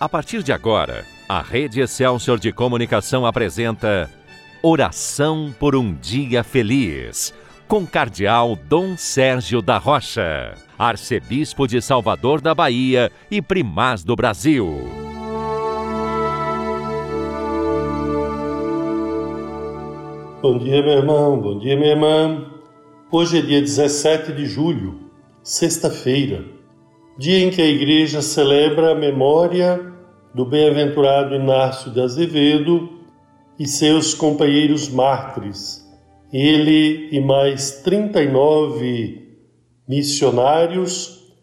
A partir de agora, a Rede Excelsior de Comunicação apresenta Oração por um Dia Feliz, com Cardeal Dom Sérgio da Rocha, Arcebispo de Salvador da Bahia e Primaz do Brasil. Bom dia, meu irmão, bom dia, minha irmã. Hoje é dia 17 de julho, sexta-feira dia em que a Igreja celebra a memória do bem-aventurado Inácio de Azevedo e seus companheiros mártires. Ele e mais 39 missionários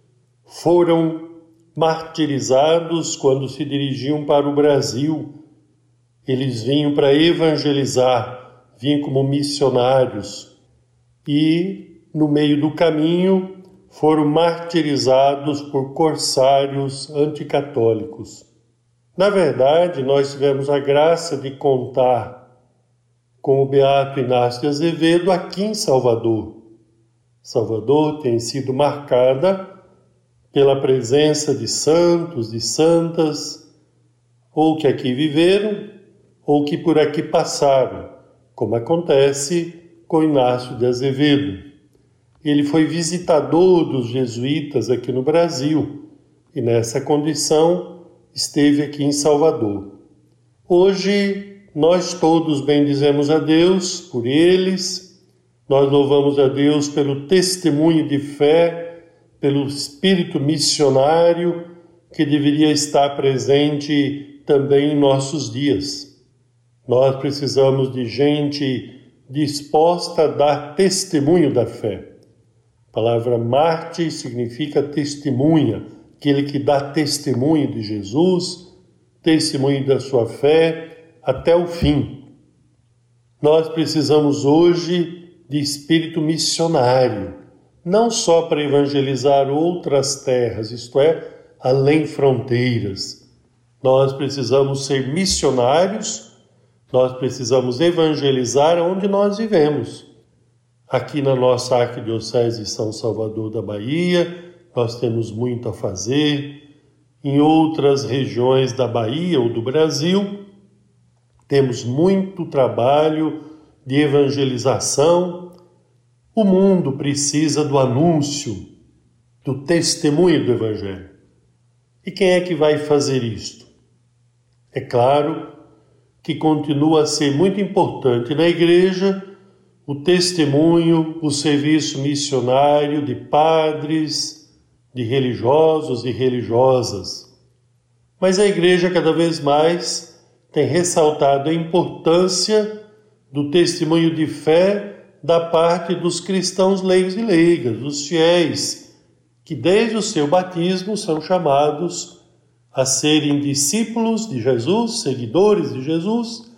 foram martirizados quando se dirigiam para o Brasil. Eles vinham para evangelizar, vinham como missionários. E no meio do caminho foram martirizados por corsários anticatólicos. Na verdade, nós tivemos a graça de contar com o Beato Inácio de Azevedo aqui em Salvador. Salvador tem sido marcada pela presença de santos, de santas, ou que aqui viveram, ou que por aqui passaram, como acontece com Inácio de Azevedo. Ele foi visitador dos jesuítas aqui no Brasil e, nessa condição, esteve aqui em Salvador. Hoje, nós todos bendizemos a Deus por eles, nós louvamos a Deus pelo testemunho de fé, pelo espírito missionário que deveria estar presente também em nossos dias. Nós precisamos de gente disposta a dar testemunho da fé. A palavra Marte significa testemunha, aquele que dá testemunho de Jesus, testemunho da sua fé até o fim. Nós precisamos hoje de espírito missionário, não só para evangelizar outras terras, isto é, além fronteiras. Nós precisamos ser missionários, nós precisamos evangelizar onde nós vivemos. Aqui na nossa Arquidiocese de São Salvador da Bahia, nós temos muito a fazer. Em outras regiões da Bahia ou do Brasil, temos muito trabalho de evangelização. O mundo precisa do anúncio, do testemunho do Evangelho. E quem é que vai fazer isto? É claro que continua a ser muito importante na igreja o testemunho, o serviço missionário de padres, de religiosos e religiosas. Mas a Igreja cada vez mais tem ressaltado a importância do testemunho de fé da parte dos cristãos leigos e leigas, dos fiéis, que desde o seu batismo são chamados a serem discípulos de Jesus, seguidores de Jesus,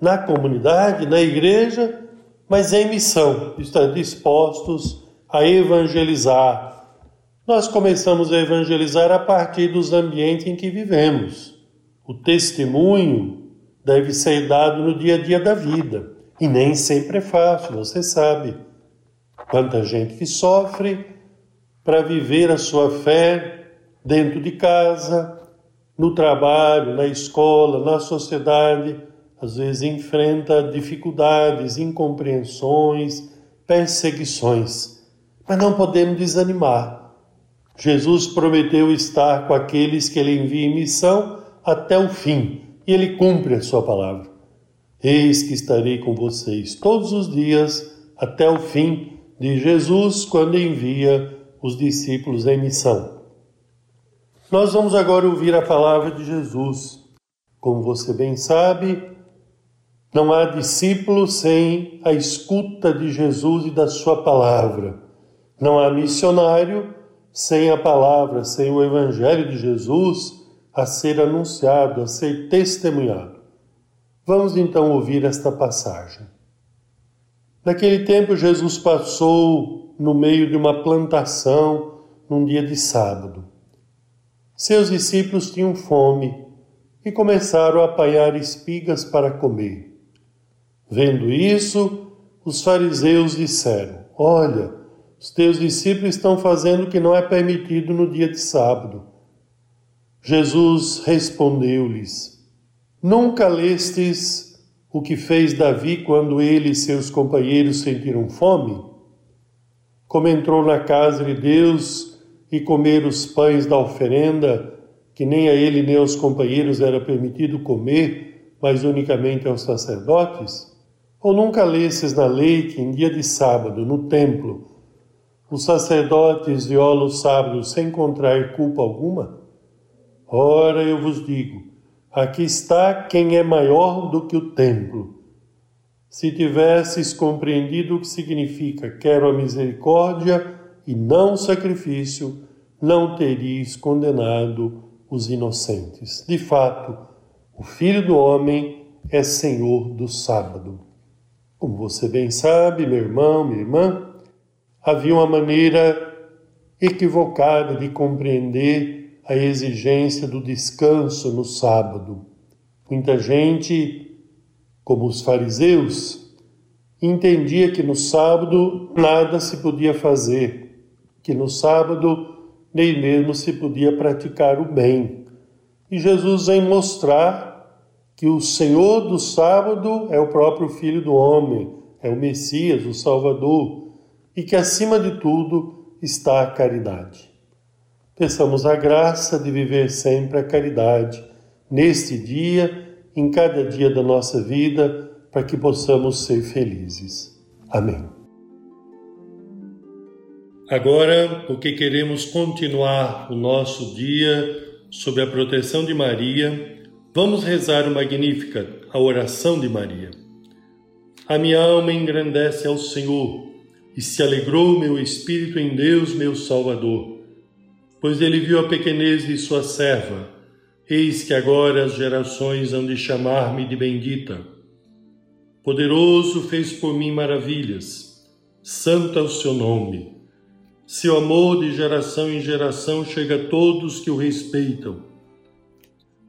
na comunidade, na igreja mas em missão, estar dispostos a evangelizar. Nós começamos a evangelizar a partir dos ambientes em que vivemos. O testemunho deve ser dado no dia a dia da vida. E nem sempre é fácil, você sabe. Quanta gente que sofre para viver a sua fé dentro de casa, no trabalho, na escola, na sociedade às vezes enfrenta dificuldades, incompreensões, perseguições, mas não podemos desanimar. Jesus prometeu estar com aqueles que ele envia em missão até o fim e ele cumpre a sua palavra. Eis que estarei com vocês todos os dias até o fim de Jesus quando envia os discípulos em missão. Nós vamos agora ouvir a palavra de Jesus. Como você bem sabe, não há discípulo sem a escuta de Jesus e da Sua palavra. Não há missionário sem a palavra, sem o Evangelho de Jesus a ser anunciado, a ser testemunhado. Vamos então ouvir esta passagem. Naquele tempo, Jesus passou no meio de uma plantação num dia de sábado. Seus discípulos tinham fome e começaram a apanhar espigas para comer. Vendo isso, os fariseus disseram: Olha, os teus discípulos estão fazendo o que não é permitido no dia de sábado. Jesus respondeu-lhes: Nunca lestes o que fez Davi quando ele e seus companheiros sentiram fome? Como entrou na casa de Deus e comer os pães da oferenda, que nem a ele nem aos companheiros era permitido comer, mas unicamente aos sacerdotes? Ou nunca lestes na lei que em dia de sábado, no templo, os sacerdotes violam o sábado sem contrair culpa alguma? Ora, eu vos digo: aqui está quem é maior do que o templo. Se tivesses compreendido o que significa quero a misericórdia e não o sacrifício, não teríeis condenado os inocentes. De fato, o Filho do Homem é Senhor do sábado. Como você bem sabe, meu irmão, minha irmã, havia uma maneira equivocada de compreender a exigência do descanso no sábado. Muita gente, como os fariseus, entendia que no sábado nada se podia fazer, que no sábado nem mesmo se podia praticar o bem. E Jesus vem mostrar que o Senhor do sábado é o próprio Filho do Homem, é o Messias, o Salvador, e que acima de tudo está a caridade. Peçamos a graça de viver sempre a caridade, neste dia, em cada dia da nossa vida, para que possamos ser felizes. Amém. Agora, porque queremos continuar o nosso dia sob a proteção de Maria, vamos rezar o Magnífica, a oração de Maria. A minha alma engrandece ao Senhor e se alegrou meu espírito em Deus, meu Salvador pois ele viu a pequenez de sua serva. Eis que agora as gerações hão de chamar-me de bendita. Poderoso fez por mim maravilhas, santo é o seu nome. Seu amor de geração em geração chega a todos que o respeitam.